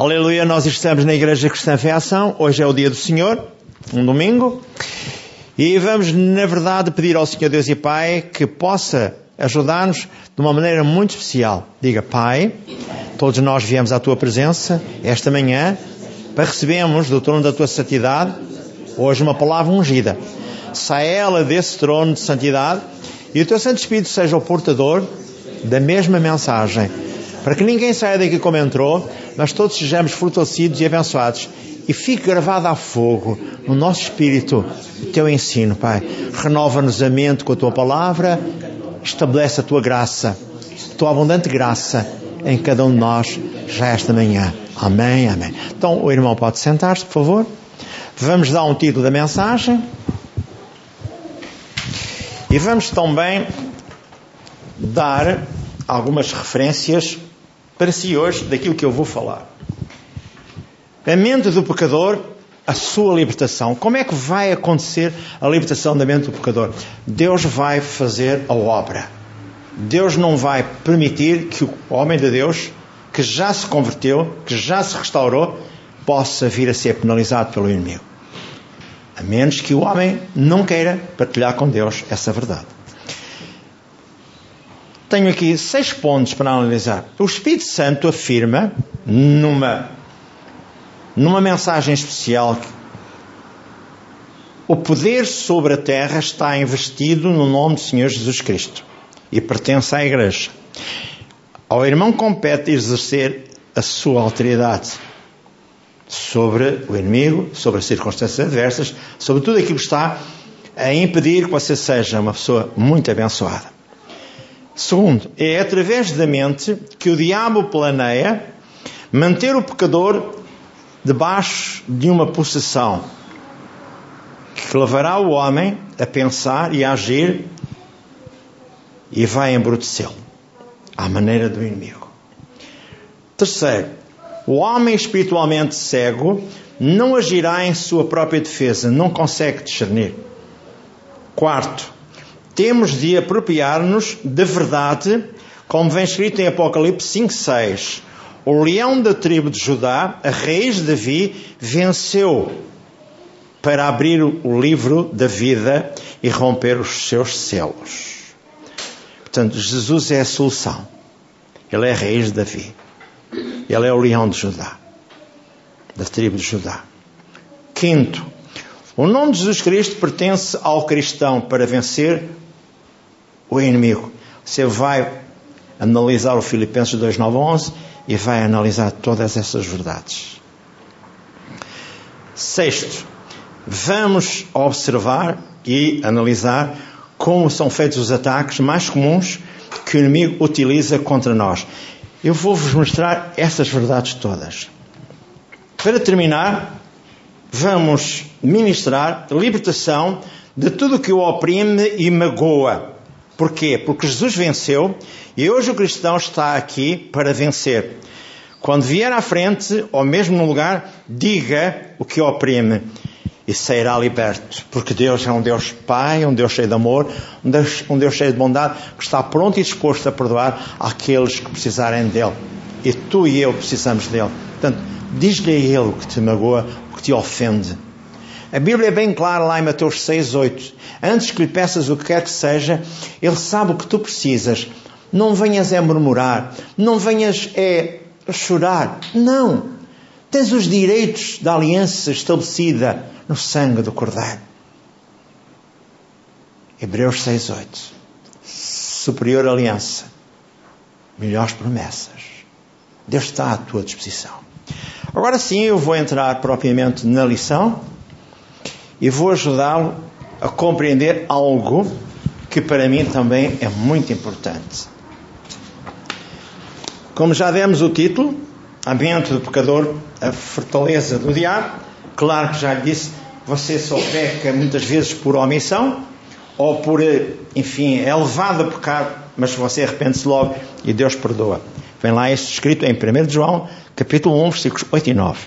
Aleluia, nós estamos na Igreja Cristã Fé Ação. Hoje é o dia do Senhor, um domingo. E vamos, na verdade, pedir ao Senhor Deus e Pai que possa ajudar-nos de uma maneira muito especial. Diga, Pai, todos nós viemos à Tua presença esta manhã para recebermos do trono da Tua santidade hoje uma palavra ungida. Sai ela desse trono de santidade e o Teu Santo Espírito seja o portador da mesma mensagem. Para que ninguém saia daqui como entrou, nós todos sejamos fortalecidos e abençoados. E fique gravado a fogo no nosso espírito o teu ensino, Pai. Renova-nos a mente com a tua palavra, estabelece a tua graça, a tua abundante graça em cada um de nós já esta manhã. Amém, amém. Então o irmão pode sentar-se, por favor. Vamos dar um título da mensagem. E vamos também dar algumas referências para si hoje daquilo que eu vou falar. A mente do pecador, a sua libertação. Como é que vai acontecer a libertação da mente do pecador? Deus vai fazer a obra. Deus não vai permitir que o homem de Deus, que já se converteu, que já se restaurou, possa vir a ser penalizado pelo inimigo. A menos que o homem não queira partilhar com Deus essa verdade. Tenho aqui seis pontos para analisar. O Espírito Santo afirma, numa, numa mensagem especial, que o poder sobre a terra está investido no nome do Senhor Jesus Cristo e pertence à Igreja. Ao irmão compete exercer a sua autoridade sobre o inimigo, sobre as circunstâncias adversas, sobre tudo aquilo que está a impedir que você seja uma pessoa muito abençoada. Segundo, é através da mente que o diabo planeia manter o pecador debaixo de uma possessão que levará o homem a pensar e a agir e vai embrutecê-lo à maneira do inimigo. Terceiro, o homem espiritualmente cego não agirá em sua própria defesa, não consegue discernir. Quarto, temos de apropriar-nos da verdade, como vem escrito em Apocalipse 5:6. O leão da tribo de Judá, a raiz de Davi, venceu para abrir o livro da vida e romper os seus selos. Portanto, Jesus é a solução. Ele é a raiz de Davi. Ele é o leão de Judá, da tribo de Judá. Quinto, o nome de Jesus Cristo pertence ao cristão para vencer o inimigo. Você vai analisar o Filipenses 2, 9 11 e vai analisar todas essas verdades. Sexto, vamos observar e analisar como são feitos os ataques mais comuns que o inimigo utiliza contra nós. Eu vou-vos mostrar essas verdades todas. Para terminar, vamos ministrar libertação de tudo que o oprime e magoa. Porquê? Porque Jesus venceu e hoje o cristão está aqui para vencer. Quando vier à frente, ou mesmo no lugar, diga o que oprime e sairá liberto. Porque Deus é um Deus Pai, um Deus cheio de amor, um Deus, um Deus cheio de bondade, que está pronto e disposto a perdoar aqueles que precisarem dele. E tu e eu precisamos dele. Portanto, diz-lhe a ele o que te magoa, o que te ofende. A Bíblia é bem clara lá em Mateus 6, 8. Antes que lhe peças o que quer que seja, ele sabe o que tu precisas. Não venhas a murmurar, não venhas a chorar. Não. Tens os direitos da aliança estabelecida no sangue do Cordeiro. Hebreus 6,8. Superior aliança. Melhores promessas. Deus está à tua disposição. Agora sim, eu vou entrar propriamente na lição e vou ajudá-lo a compreender algo que para mim também é muito importante. Como já demos o título, a mente do pecador, a fortaleza do diabo, Claro que já lhe disse, você só peca muitas vezes por omissão ou por, enfim, é levado a pecar, mas você arrepende-se logo e Deus perdoa. Vem lá isso escrito em 1 João, capítulo 1, versículos 8 e 9.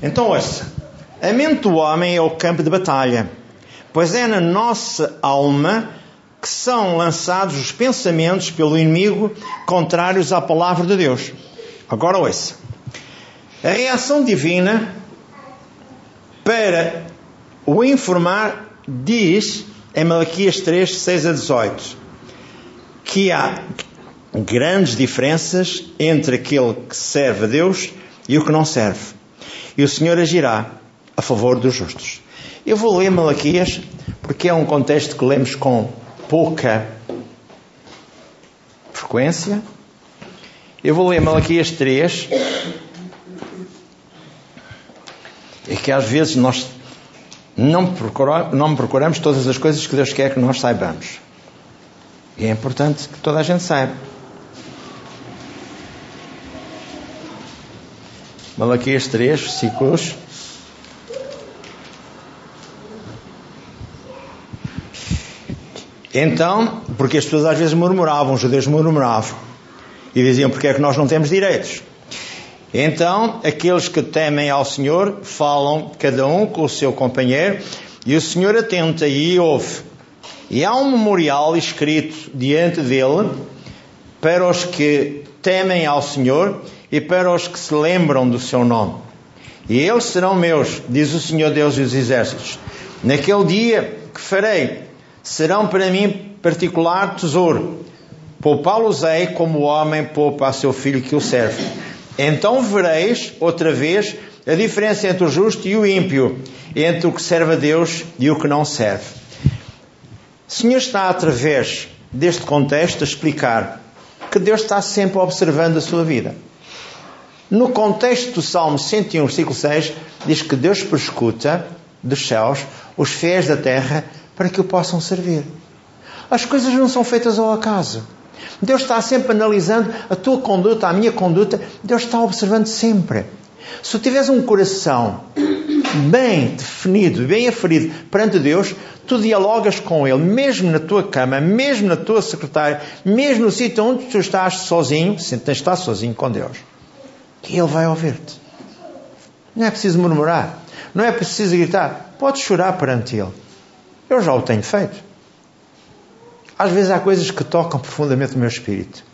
Então, ouça. A mente do homem é o campo de batalha, pois é na nossa alma que são lançados os pensamentos pelo inimigo contrários à palavra de Deus. Agora ouça. A reação divina para o informar diz em Malaquias 3, 6 a 18 que há grandes diferenças entre aquele que serve a Deus e o que não serve. E o Senhor agirá a favor dos justos. Eu vou ler Malaquias porque é um contexto que lemos com pouca frequência. Eu vou ler Malaquias 3 é que às vezes nós não, procuramos, não procuramos todas as coisas que Deus quer que nós saibamos. E é importante que toda a gente saiba. Malaquias 3, versículos. Então, porque as pessoas às vezes murmuravam, os judeus murmuravam e diziam: porque é que nós não temos direitos? Então, aqueles que temem ao Senhor falam cada um com o seu companheiro e o Senhor atenta e ouve. E há um memorial escrito diante dele para os que temem ao Senhor e para os que se lembram do seu nome. E eles serão meus, diz o Senhor Deus dos Exércitos. Naquele dia que farei, serão para mim particular tesouro. Poupá-los-ei como o homem poupa a seu filho que o serve. Então vereis outra vez a diferença entre o justo e o ímpio, entre o que serve a Deus e o que não serve. O Senhor está, através deste contexto, a explicar que Deus está sempre observando a sua vida. No contexto do Salmo 101, versículo 6, diz que Deus prescuta dos céus os fiéis da terra para que o possam servir. As coisas não são feitas ao acaso. Deus está sempre analisando a tua conduta, a minha conduta. Deus está observando sempre. Se tiveres um coração bem definido, bem aferido perante Deus, tu dialogas com Ele, mesmo na tua cama, mesmo na tua secretária, mesmo no sítio onde tu estás sozinho, se tens de estar sozinho com Deus. Ele vai ouvir-te. Não é preciso murmurar, não é preciso gritar, podes chorar perante Ele. Eu já o tenho feito. Às vezes há coisas que tocam profundamente o meu espírito.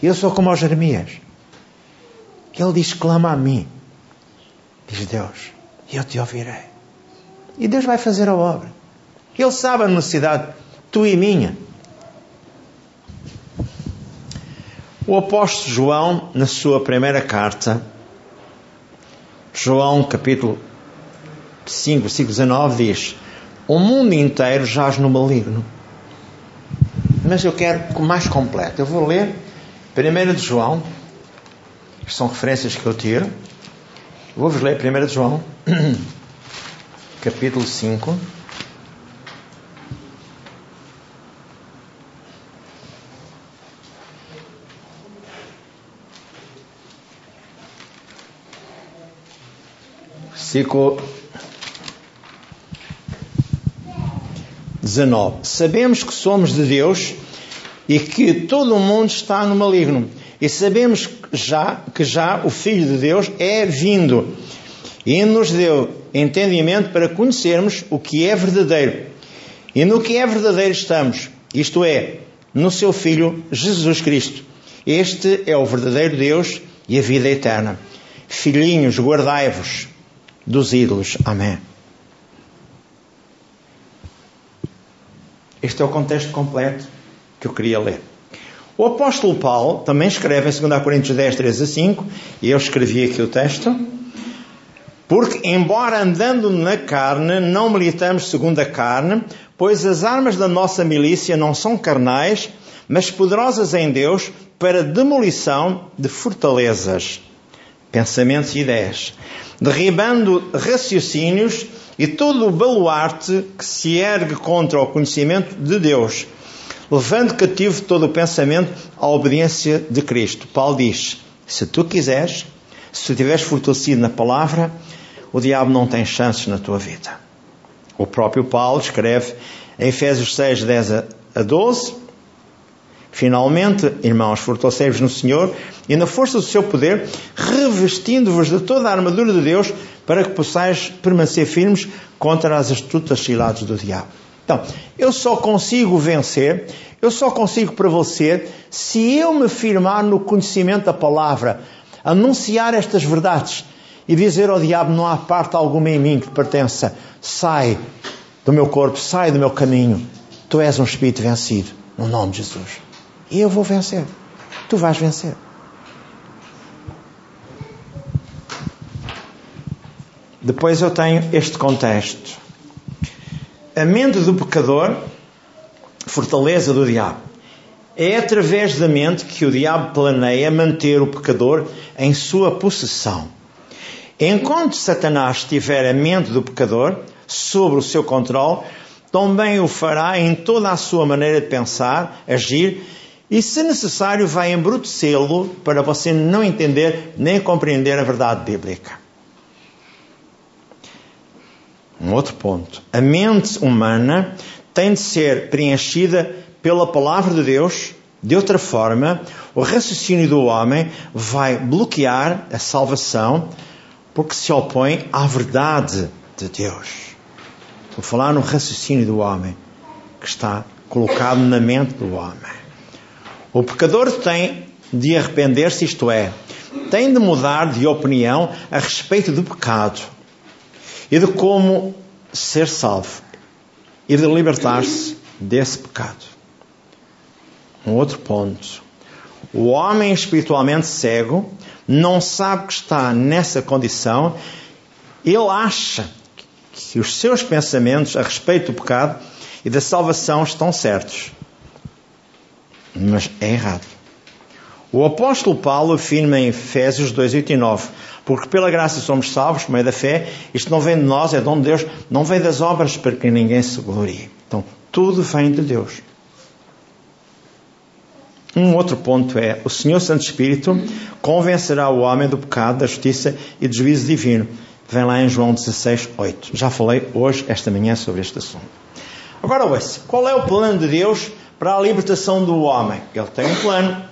E eu sou como ao Jeremias. Ele diz: clama a mim. Diz Deus, e eu te ouvirei. E Deus vai fazer a obra. Ele sabe a necessidade, tu e minha. O apóstolo João, na sua primeira carta, João capítulo 5, versículo 19, diz: O mundo inteiro jaz no maligno mas eu quero mais completo. Eu vou ler 1 de João, são referências que eu tiro. Vou-vos ler 1 de João, capítulo 5. Versículo 19. Sabemos que somos de Deus e que todo o mundo está no maligno. E sabemos já que já o Filho de Deus é vindo e nos deu entendimento para conhecermos o que é verdadeiro. E no que é verdadeiro estamos, isto é, no seu Filho Jesus Cristo. Este é o verdadeiro Deus e a vida eterna. Filhinhos, guardai-vos dos ídolos. Amém. Este é o contexto completo que eu queria ler. O apóstolo Paulo também escreve em 2 Coríntios 10, 3 a 5, e eu escrevi aqui o texto, porque, embora andando na carne, não militamos segundo a carne, pois as armas da nossa milícia não são carnais, mas poderosas em Deus para demolição de fortalezas, pensamentos e ideias, derribando raciocínios e todo o baluarte que se ergue contra o conhecimento de Deus, levando cativo todo o pensamento à obediência de Cristo. Paulo diz: se tu quiseres, se tu estiveres fortalecido na palavra, o diabo não tem chances na tua vida. O próprio Paulo escreve em Efésios 6, 10 a 12: Finalmente, irmãos, fortalecei-vos no Senhor e na força do seu poder, revestindo-vos de toda a armadura de Deus para que possais permanecer firmes contra as astutas ciladas do diabo. Então, eu só consigo vencer, eu só consigo prevalecer se eu me firmar no conhecimento da palavra. anunciar estas verdades e dizer ao diabo: Não há parte alguma em mim que te pertença, sai do meu corpo, sai do meu caminho. Tu és um espírito vencido, no nome de Jesus. E eu vou vencer. Tu vais vencer. Depois eu tenho este contexto. A mente do pecador, fortaleza do diabo. É através da mente que o diabo planeia manter o pecador em sua possessão. Enquanto Satanás tiver a mente do pecador sobre o seu controle, também o fará em toda a sua maneira de pensar, agir e, se necessário, vai embrutecê-lo para você não entender nem compreender a verdade bíblica. Um outro ponto. A mente humana tem de ser preenchida pela palavra de Deus. De outra forma, o raciocínio do homem vai bloquear a salvação porque se opõe à verdade de Deus. Vou falar no raciocínio do homem que está colocado na mente do homem. O pecador tem de arrepender-se, isto é, tem de mudar de opinião a respeito do pecado e de como ser salvo e de libertar-se desse pecado. Um outro ponto. O homem espiritualmente cego não sabe que está nessa condição, ele acha que os seus pensamentos a respeito do pecado e da salvação estão certos. Mas é errado. O apóstolo Paulo afirma em Efésios 2, 8 e 9: Porque pela graça somos salvos, por meio da fé, isto não vem de nós, é dom de Deus, não vem das obras para que ninguém se glorie. Então, tudo vem de Deus. Um outro ponto é: o Senhor Santo Espírito convencerá o homem do pecado, da justiça e do juízo divino. Vem lá em João 16, 8. Já falei hoje, esta manhã, sobre este assunto. Agora, ouça: qual é o plano de Deus para a libertação do homem? Ele tem um plano.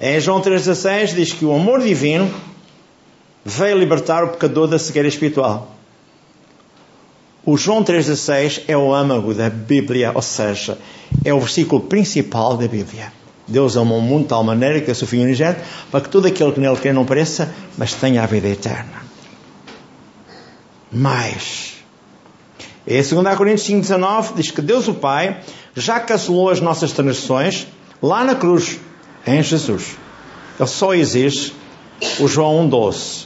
Em João 3,16 diz que o amor divino veio libertar o pecador da cegueira espiritual. O João 3,16 é o âmago da Bíblia, ou seja, é o versículo principal da Bíblia. Deus amou o mundo de tal maneira que o seu Filho unigênito para que todo aquele que nele crê não pereça, mas tenha a vida eterna. Mas, em 2 Coríntios 5,19 diz que Deus o Pai já cancelou as nossas transgressões lá na cruz, em Jesus. Ele só exige o João 1,12.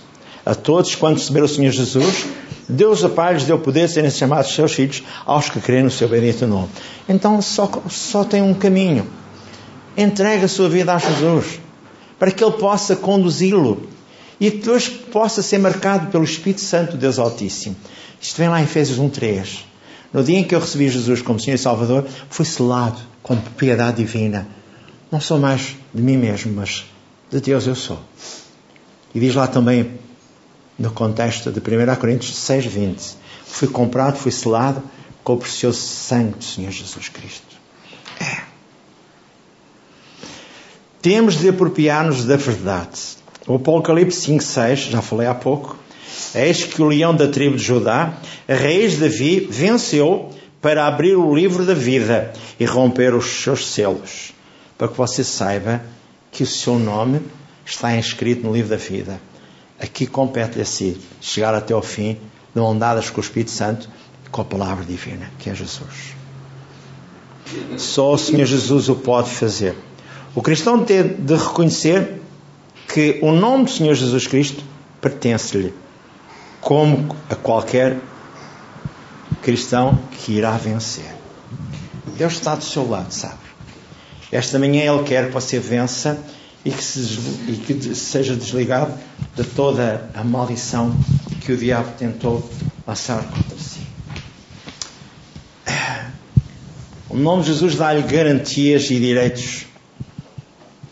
A todos quando receberam o Senhor Jesus, Deus o Pai lhes deu poder de serem chamados seus filhos aos que creem no seu bendito nome. Então só, só tem um caminho. Entregue a sua vida a Jesus para que Ele possa conduzi-lo e depois possa ser marcado pelo Espírito Santo de Deus Altíssimo. Isto vem lá em Efésios 1.3. No dia em que eu recebi Jesus como Senhor e Salvador, fui selado com propriedade divina. Não sou mais de mim mesmo, mas de Deus eu sou. E diz lá também no contexto de 1 Coríntios 6,20. Fui comprado, fui selado com o precioso sangue do Senhor Jesus Cristo. É. Temos de apropriar-nos da verdade. O Apocalipse 5,6, já falei há pouco, eis que o leão da tribo de Judá, a raiz de Davi, venceu para abrir o livro da vida e romper os seus selos, para que você saiba que o seu nome está inscrito no livro da vida. Aqui compete-lhe a si chegar até ao fim, de ondadas com o Espírito Santo, com a palavra divina, que é Jesus. Só o Senhor Jesus o pode fazer. O cristão tem de reconhecer que o nome do Senhor Jesus Cristo pertence-lhe, como a qualquer cristão que irá vencer. Deus está do seu lado, sabe? Esta manhã Ele quer que você vença e que, se, e que seja desligado de toda a maldição que o diabo tentou lançar contra si. O nome de Jesus dá-lhe garantias e direitos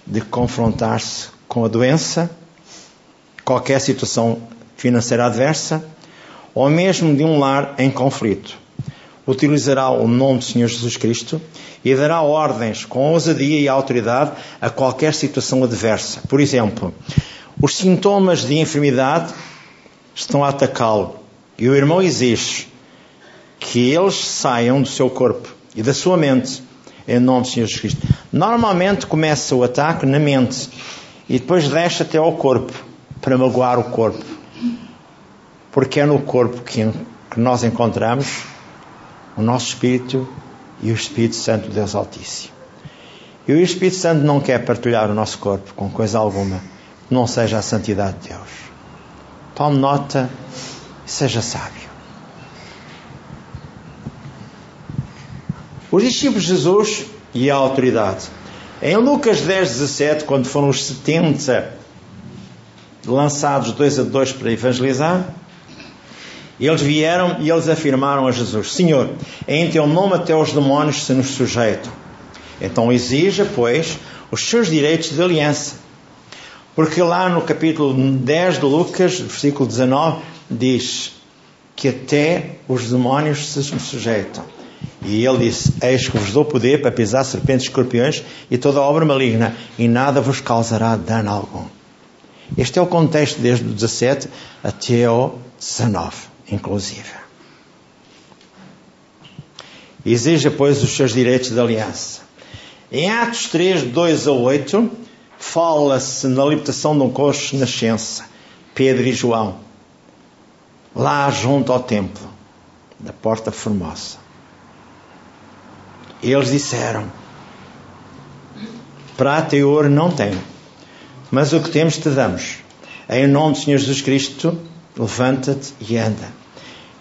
de confrontar-se com a doença, qualquer situação financeira adversa, ou mesmo de um lar em conflito. Utilizará o nome do Senhor Jesus Cristo e dará ordens com ousadia e autoridade a qualquer situação adversa. Por exemplo, os sintomas de enfermidade estão a atacá-lo e o irmão exige que eles saiam do seu corpo e da sua mente em nome do Senhor Jesus Cristo. Normalmente começa o ataque na mente e depois desce até ao corpo para magoar o corpo. Porque é no corpo que, nós encontramos o nosso Espírito e o Espírito Santo de Deus Altíssimo. E o Espírito Santo não quer partilhar o nosso corpo com coisa alguma que não seja a santidade de Deus. Tome nota e seja sábio. Os discípulos de Jesus e a autoridade. Em Lucas 10, 17, quando foram os 70 lançados dois a dois para evangelizar, eles vieram e eles afirmaram a Jesus: Senhor, em teu nome até os demónios se nos sujeitam. Então exija, pois, os seus direitos de aliança. Porque lá no capítulo 10 de Lucas, versículo 19, diz que até os demónios se sujeitam. E ele disse: Eis que vos dou poder para pisar serpentes e escorpiões e toda obra maligna, e nada vos causará dano algum. Este é o contexto desde o 17 até o 19, inclusive. Exija, pois, os seus direitos de aliança. Em Atos 3, 2 a 8, fala-se na libertação de um coxo nascença, Pedro e João, lá junto ao templo, da Porta Formosa. Eles disseram: Prata e ouro não tenho, mas o que temos te damos. Em nome do Senhor Jesus Cristo, levanta-te e anda.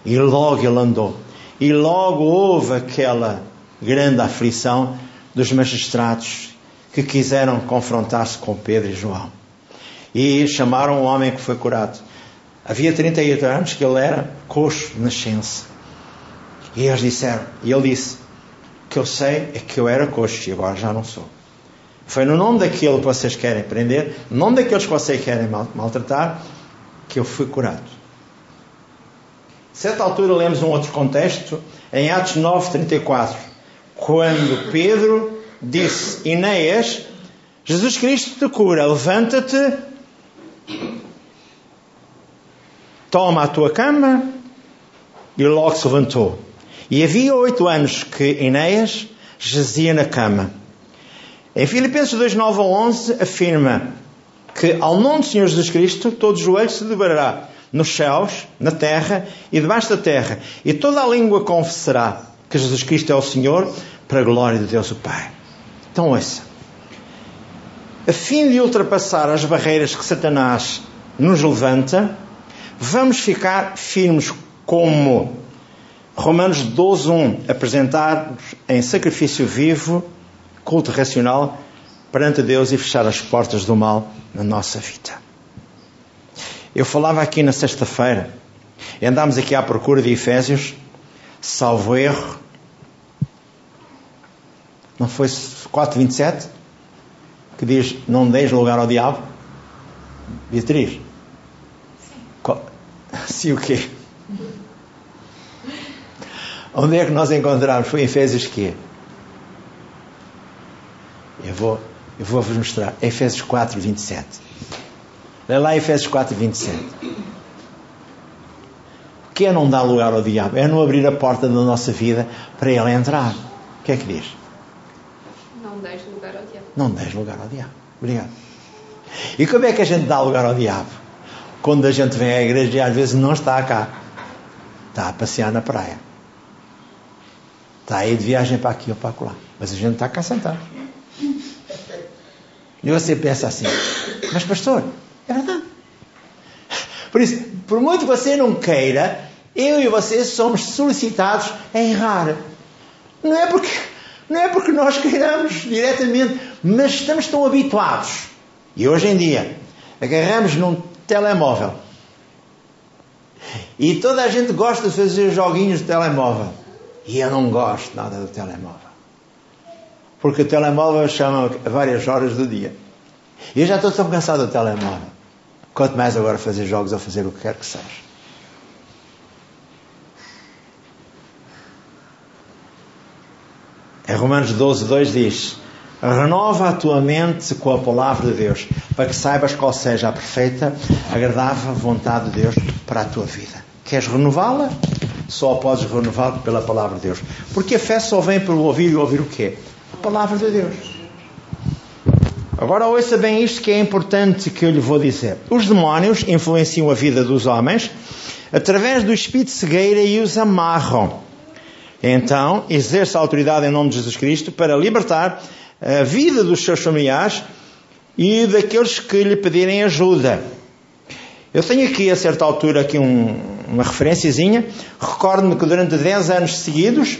E logo ele andou. E logo houve aquela grande aflição dos magistrados que quiseram confrontar-se com Pedro e João. E chamaram o homem que foi curado. Havia 38 anos que ele era coxo de nascença. E eles disseram, e ele disse: que eu sei é que eu era coxo e agora já não sou. Foi no nome daquele que vocês querem prender, no nome daqueles que vocês querem maltratar, que eu fui curado. Certa altura lemos um outro contexto, em Atos 9:34, quando Pedro disse: Ineias, Jesus Cristo te cura, levanta-te, toma a tua cama, e logo se levantou. E havia oito anos que Enéas jazia na cama. Em Filipenses 2, 9 a 11 afirma que ao nome do Senhor Jesus Cristo todo joelho se dobrará nos céus, na terra e debaixo da terra, e toda a língua confessará que Jesus Cristo é o Senhor para a glória de Deus o Pai. Então ouça. A fim de ultrapassar as barreiras que Satanás nos levanta, vamos ficar firmes como Romanos 12, 1. Apresentar-nos em sacrifício vivo, culto racional, perante Deus e fechar as portas do mal na nossa vida. Eu falava aqui na sexta-feira, andámos aqui à procura de Efésios, salvo erro. Não foi 4,27? Que diz: Não deis lugar ao diabo? Beatriz? Sim. Sim, o quê? Onde é que nós encontramos? Foi em Efésios quê? Eu vou, eu vou vos mostrar. Efésios 4, 27. Lê lá Efésios 4, 27. O que é não dar lugar ao diabo? É não abrir a porta da nossa vida para ele entrar. O que é que diz? Não des lugar ao diabo. Não des lugar ao diabo. Obrigado. E como é que a gente dá lugar ao diabo? Quando a gente vem à igreja e às vezes não está cá. Está a passear na praia. Está aí de viagem para aqui ou para lá. Mas a gente está cá sentado. E você pensa assim, mas pastor, é verdade. Por isso, por muito que você não queira, eu e você somos solicitados a errar. Não é porque, não é porque nós queiramos diretamente, mas estamos tão habituados. E hoje em dia, agarramos num telemóvel. E toda a gente gosta de fazer joguinhos de telemóvel. E eu não gosto nada do telemóvel. Porque o telemóvel chama várias horas do dia. E eu já estou tão cansado do telemóvel. Quanto mais agora fazer jogos ou fazer o que quer que seja. Em Romanos 12, 2 diz: Renova a tua mente com a palavra de Deus, para que saibas qual seja a perfeita, agradável vontade de Deus para a tua vida. Queres renová-la? só podes renovar pela palavra de Deus. Porque a fé só vem pelo ouvir e ouvir o quê? A palavra de Deus. Agora ouça bem isto que é importante que eu lhe vou dizer. Os demónios influenciam a vida dos homens através do espírito de cegueira e os amarram. Então, exerce a autoridade em nome de Jesus Cristo para libertar a vida dos seus familiares e daqueles que lhe pedirem ajuda. Eu tenho aqui, a certa altura, aqui um, uma referenciazinha. Recordo-me que durante 10 anos seguidos,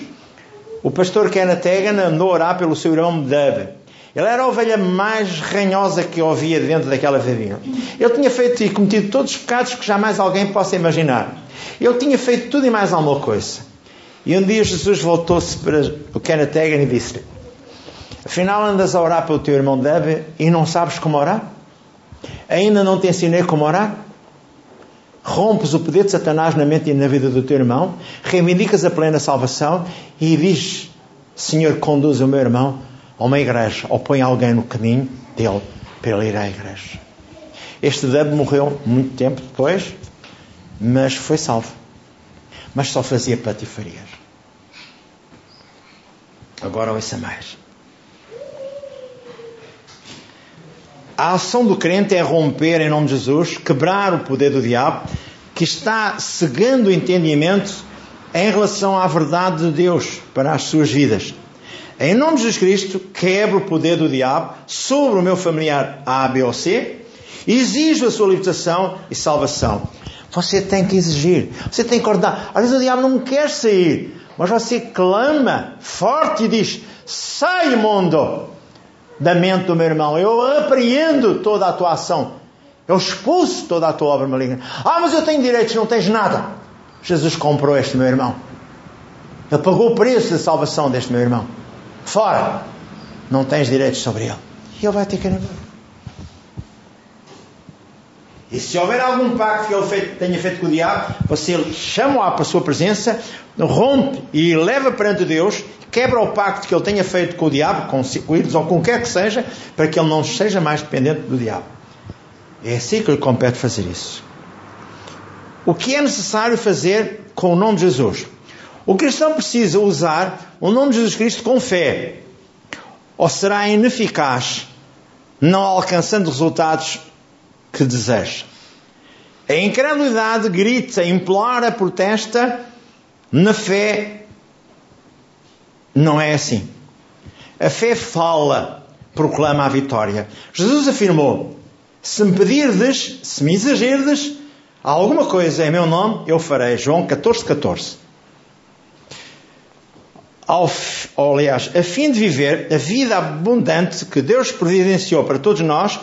o pastor Kenneth Tegan andou a orar pelo seu irmão Dub. Ele era a ovelha mais ranhosa que eu havia dentro daquela família. Ele tinha feito e cometido todos os pecados que jamais alguém possa imaginar. Ele tinha feito tudo e mais alguma coisa. E um dia Jesus voltou-se para o Kenneth Tegan e disse-lhe: Afinal andas a orar pelo teu irmão Deb e não sabes como orar? Ainda não te ensinei como orar? Rompes o poder de Satanás na mente e na vida do teu irmão, reivindicas a plena salvação e diz: Senhor, conduz o meu irmão a uma igreja, ou põe alguém no caminho dele para ele ir à igreja. Este Deb morreu muito tempo depois, mas foi salvo. Mas só fazia patifarias. Agora ouça mais. A ação do crente é romper em nome de Jesus, quebrar o poder do diabo que está cegando o entendimento em relação à verdade de Deus para as suas vidas. Em nome de Jesus Cristo, quebro o poder do diabo sobre o meu familiar A, B ou C, exijo a sua libertação e salvação. Você tem que exigir, você tem que ordenar. Às vezes o diabo não quer sair, mas você clama forte e diz: Sai, mundo, da mente do meu irmão. Eu apreendo toda a tua ação. Eu expulso toda a tua obra maligna. Ah, mas eu tenho direitos, não tens nada. Jesus comprou este meu irmão. Ele pagou o preço da salvação deste meu irmão. Fora. Não tens direitos sobre ele. E ele vai ter que embora. E se houver algum pacto que ele tenha feito com o diabo, você chama-o a sua presença, rompe e leva perante Deus, quebra o pacto que ele tenha feito com o diabo, com os ou com quer que seja, para que ele não seja mais dependente do diabo. É assim que lhe compete fazer isso. O que é necessário fazer com o nome de Jesus? O cristão precisa usar o nome de Jesus Cristo com fé, ou será ineficaz, não alcançando resultados que deseja. A incredulidade grita, implora, protesta, na fé não é assim. A fé fala, proclama a vitória. Jesus afirmou: Se me pedirdes, se me exagerdes alguma coisa em meu nome, eu farei. João 14, 14. Ao, aliás, a fim de viver a vida abundante que Deus providenciou para todos nós,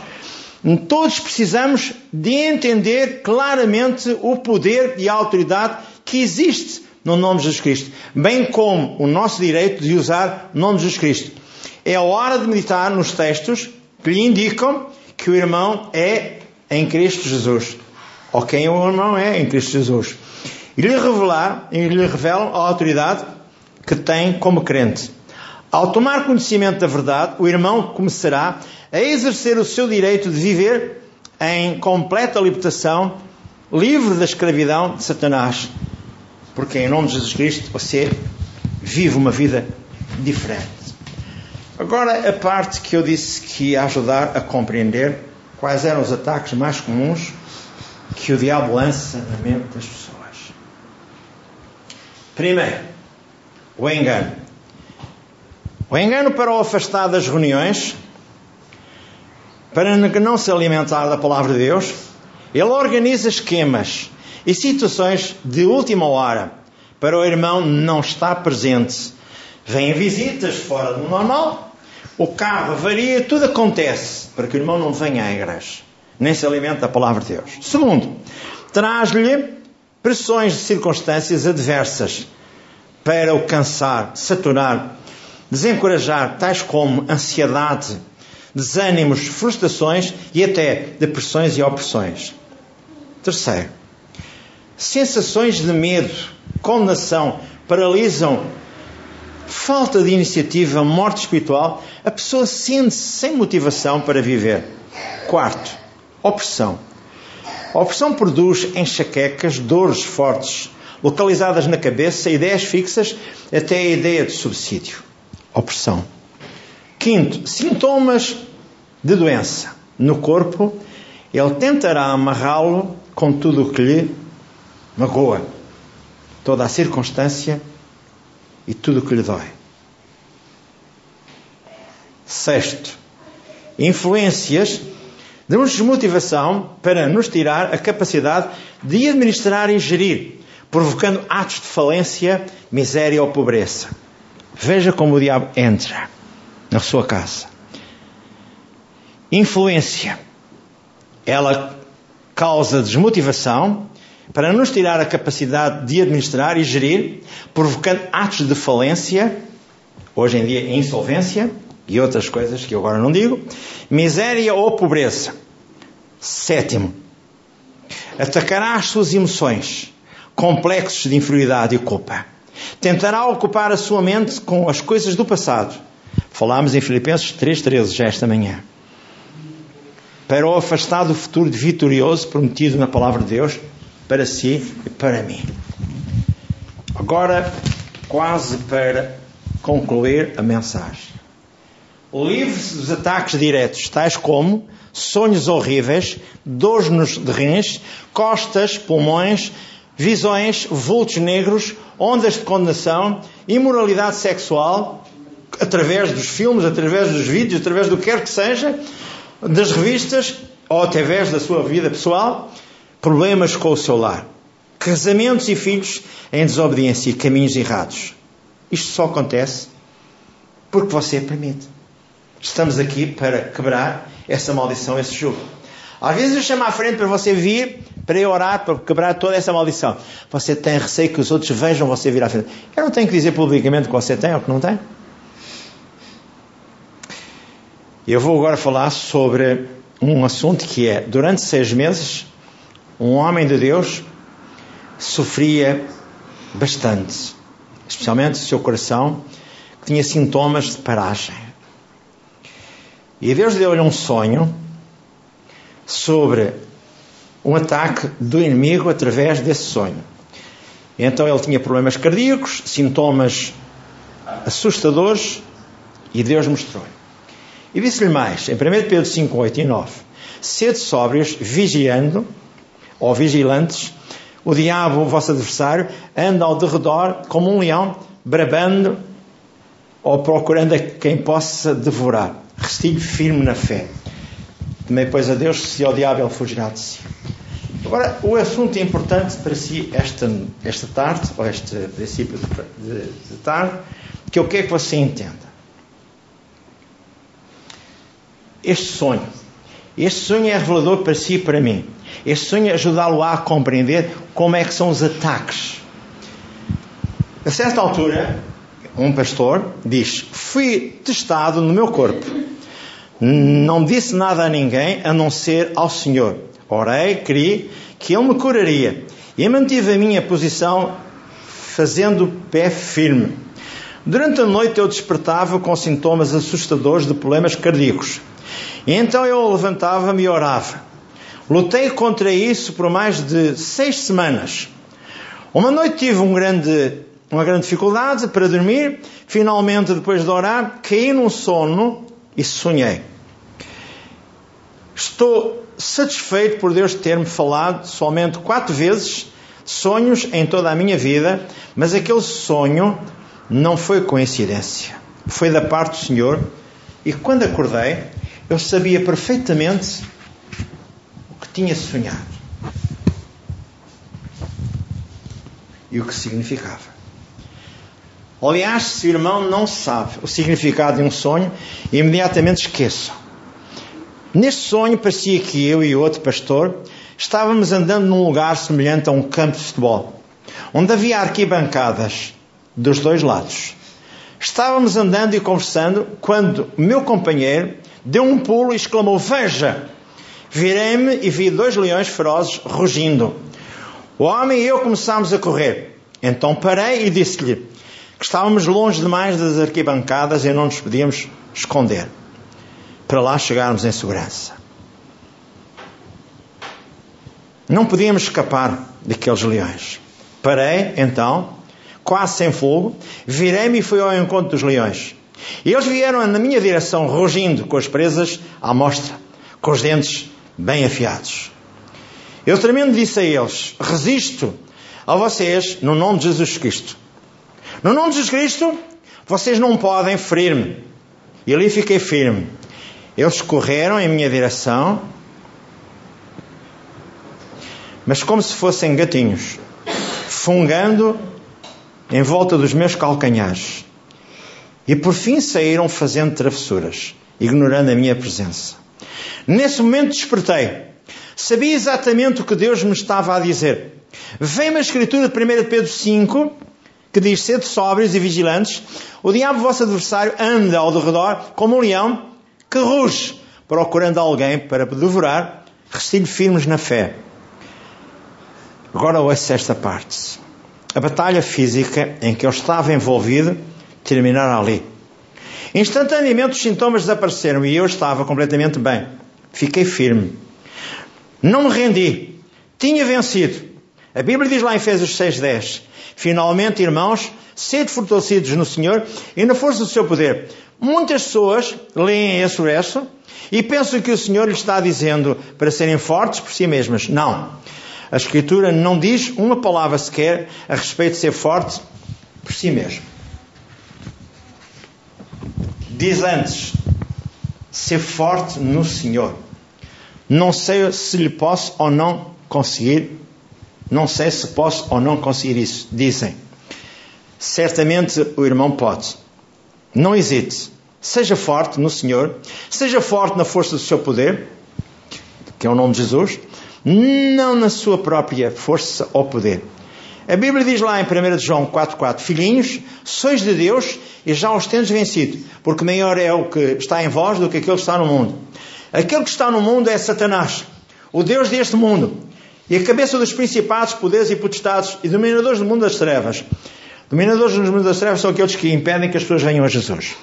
Todos precisamos de entender claramente o poder e a autoridade que existe no nome de Jesus Cristo, bem como o nosso direito de usar o nome de Jesus Cristo. É a hora de meditar nos textos que lhe indicam que o irmão é em Cristo Jesus, ou quem o irmão é em Cristo Jesus, e lhe revelar, e lhe revelam a autoridade que tem como crente. Ao tomar conhecimento da verdade, o irmão começará a exercer o seu direito de viver em completa libertação, livre da escravidão de Satanás. Porque em nome de Jesus Cristo você vive uma vida diferente. Agora, a parte que eu disse que ia ajudar a compreender quais eram os ataques mais comuns que o diabo lança na mente das pessoas. Primeiro, o engano. O engano para o afastar das reuniões para não se alimentar da palavra de Deus, ele organiza esquemas e situações de última hora para o irmão não estar presente. Vêm visitas fora do normal, o carro varia, tudo acontece para que o irmão não venha à igreja, nem se alimente da palavra de Deus. Segundo, traz-lhe pressões de circunstâncias adversas para o cansar, saturar, desencorajar, tais como ansiedade, desânimos, frustrações e até depressões e opressões. Terceiro, sensações de medo, condenação, paralisam, falta de iniciativa, morte espiritual, a pessoa sente-se sem motivação para viver. Quarto, opressão. A opressão produz enxaquecas, dores fortes, localizadas na cabeça, ideias fixas, até a ideia de subsídio. Opressão. Quinto, sintomas de doença no corpo, ele tentará amarrá-lo com tudo o que lhe magoa, toda a circunstância e tudo o que lhe dói. Sexto, influências de desmotivação para nos tirar a capacidade de administrar e gerir, provocando atos de falência, miséria ou pobreza. Veja como o diabo entra na sua casa. Influência. Ela causa desmotivação para nos tirar a capacidade de administrar e gerir, provocando atos de falência, hoje em dia insolvência, e outras coisas que eu agora não digo, miséria ou pobreza. Sétimo, atacará as suas emoções, complexos de inferioridade e culpa. Tentará ocupar a sua mente com as coisas do passado. Falámos em Filipenses 3,13 já esta manhã. Para o afastar do futuro vitorioso prometido na palavra de Deus, para si e para mim. Agora, quase para concluir a mensagem. Livre-se dos ataques diretos, tais como sonhos horríveis, dores nos rins, costas, pulmões, visões, vultos negros, ondas de condenação, imoralidade sexual, através dos filmes, através dos vídeos, através do que quer que seja, das revistas ou através da sua vida pessoal, problemas com o seu lar, casamentos e filhos em desobediência e caminhos errados. Isto só acontece porque você permite. Estamos aqui para quebrar essa maldição, esse jugo. Às vezes eu chamo à frente para você vir, para eu orar, para quebrar toda essa maldição. Você tem receio que os outros vejam você vir à frente. Eu não tenho que dizer publicamente que você tem ou que não tem. Eu vou agora falar sobre um assunto que é, durante seis meses, um homem de Deus sofria bastante, especialmente o seu coração, que tinha sintomas de paragem. E Deus deu-lhe um sonho sobre um ataque do inimigo através desse sonho. Então ele tinha problemas cardíacos, sintomas assustadores, e Deus mostrou-lhe. E disse-lhe mais, em 1 Pedro 5, 8 e 9: Sede sóbrios, vigiando, ou vigilantes, o diabo, o vosso adversário, anda ao derredor como um leão, brabando ou procurando a quem possa devorar. Restilho firme na fé. Também, pois, a Deus, se ao diabo ele fugirá de si. Agora, o assunto importante para si esta, esta tarde, ou este princípio de, de, de tarde, que eu quero que você entenda. Este sonho, este sonho é revelador para si e para mim. Este sonho é ajudá-lo a compreender como é que são os ataques. A certa altura, um pastor diz: Fui testado no meu corpo. Não disse nada a ninguém a não ser ao Senhor. Orei, criei que Ele me curaria e mantive a minha posição fazendo pé firme. Durante a noite eu despertava com sintomas assustadores de problemas cardíacos. E então eu levantava-me e orava. Lutei contra isso por mais de seis semanas. Uma noite tive um grande uma grande dificuldade para dormir. Finalmente, depois de orar, caí num sono e sonhei. Estou satisfeito por Deus ter-me falado somente quatro vezes sonhos em toda a minha vida, mas aquele sonho não foi coincidência. Foi da parte do Senhor e quando acordei, eu sabia perfeitamente o que tinha sonhado e o que significava. Aliás, se o irmão não sabe o significado de um sonho, imediatamente esqueça. Neste sonho, parecia que eu e outro pastor estávamos andando num lugar semelhante a um campo de futebol, onde havia arquibancadas dos dois lados. Estávamos andando e conversando quando o meu companheiro deu um pulo e exclamou: Veja! Virei-me e vi dois leões ferozes rugindo. O homem e eu começámos a correr. Então parei e disse-lhe: que estávamos longe demais das arquibancadas e não nos podíamos esconder para lá chegarmos em segurança. Não podíamos escapar daqueles leões. Parei, então, quase sem fogo, virei-me e fui ao encontro dos leões. E eles vieram na minha direção, rugindo, com as presas à mostra, com os dentes bem afiados. Eu tremendo disse a eles: Resisto a vocês no nome de Jesus Cristo. No nome de Jesus Cristo, vocês não podem ferir-me. E ali fiquei firme. Eles correram em minha direção, mas como se fossem gatinhos, fungando em volta dos meus calcanhares. E por fim saíram fazendo travessuras, ignorando a minha presença. Nesse momento despertei. Sabia exatamente o que Deus me estava a dizer. Vem-me a escritura de 1 Pedro 5, que diz: Sede sóbrios e vigilantes. O diabo, vosso adversário, anda ao redor como um leão que ruge, procurando alguém para devorar. Restilho firmes na fé. Agora ouça esta parte. A batalha física em que eu estava envolvido terminara ali. Instantaneamente os sintomas desapareceram e eu estava completamente bem. Fiquei firme. Não me rendi. Tinha vencido. A Bíblia diz lá em Efésios 6:10: Finalmente, irmãos, sede fortalecidos no Senhor e na força do seu poder. Muitas pessoas leem esse verso e pensam que o Senhor lhes está dizendo para serem fortes por si mesmas. Não. A Escritura não diz uma palavra sequer a respeito de ser forte por si mesmo. Diz antes, ser forte no Senhor. Não sei se lhe posso ou não conseguir, não sei se posso ou não conseguir isso. Dizem, certamente o irmão pode. Não hesite. Seja forte no Senhor, seja forte na força do seu poder, que é o nome de Jesus, não na sua própria força ou poder. A Bíblia diz lá em 1 João 4,4: Filhinhos, sois de Deus e já os tendes vencido, porque maior é o que está em vós do que aquele que está no mundo. Aquele que está no mundo é Satanás, o Deus deste mundo, e a cabeça dos principados, poderes e potestades e dominadores do mundo das trevas. Dominadores do mundo das trevas são aqueles que impedem que as pessoas venham a Jesus.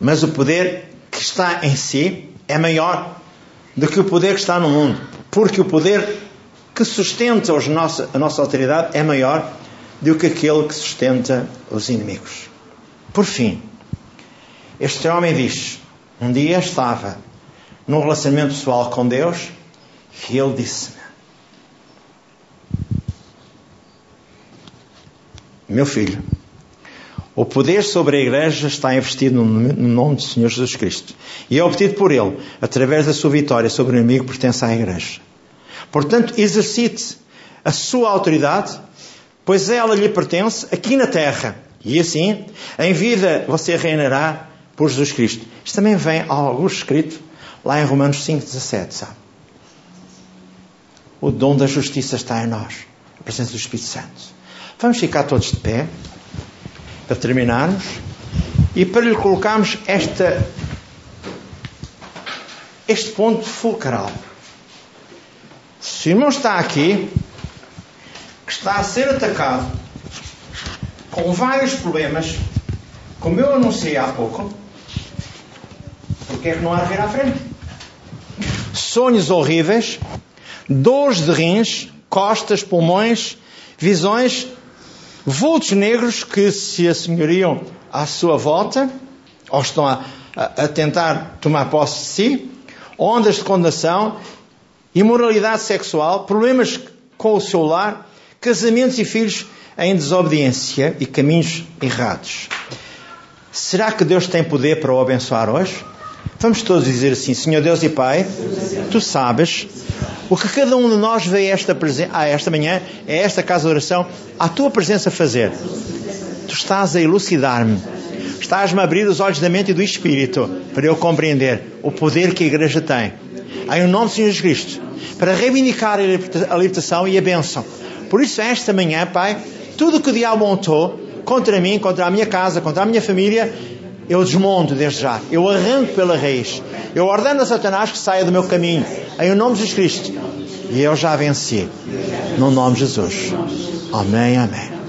Mas o poder que está em si é maior do que o poder que está no mundo. Porque o poder que sustenta a nossa autoridade é maior do que aquele que sustenta os inimigos. Por fim, este homem diz: Um dia estava num relacionamento pessoal com Deus e ele disse-me: Meu filho, o poder sobre a Igreja está investido no nome do Senhor Jesus Cristo. E é obtido por Ele, através da sua vitória sobre o inimigo que pertence à Igreja. Portanto, exercite a sua autoridade, pois ela lhe pertence aqui na terra. E assim, em vida, você reinará por Jesus Cristo. Isto também vem algo escrito lá em Romanos 5,17, sabe? O dom da justiça está em nós, a presença do Espírito Santo. Vamos ficar todos de pé para terminarmos e para lhe colocarmos esta, este ponto fulcral. Se o irmão está aqui, que está a ser atacado com vários problemas, como eu anunciei há pouco, porque é que não há de vir à frente? Sonhos horríveis, dores de rins, costas, pulmões, visões vultos negros que se assenhoriam à sua volta, ou estão a, a, a tentar tomar posse de si, ondas de condenação, imoralidade sexual, problemas com o seu lar, casamentos e filhos em desobediência e caminhos errados. Será que Deus tem poder para o abençoar hoje? Vamos todos dizer assim: Senhor Deus e Pai, tu sabes o que cada um de nós veio esta, ah, esta manhã, é esta casa de oração, à tua presença fazer. Tu estás a elucidar-me. Estás-me a abrir os olhos da mente e do espírito para eu compreender o poder que a igreja tem. Em nome do Senhor Jesus Cristo. Para reivindicar a libertação e a bênção. Por isso, esta manhã, Pai, tudo que o diabo montou contra mim, contra a minha casa, contra a minha família, eu desmonto desde já. Eu arranco pela raiz. Eu ordeno a Satanás que saia do meu caminho. Em nome de Jesus Cristo. E eu já venci. No nome de Jesus. Amém, amém.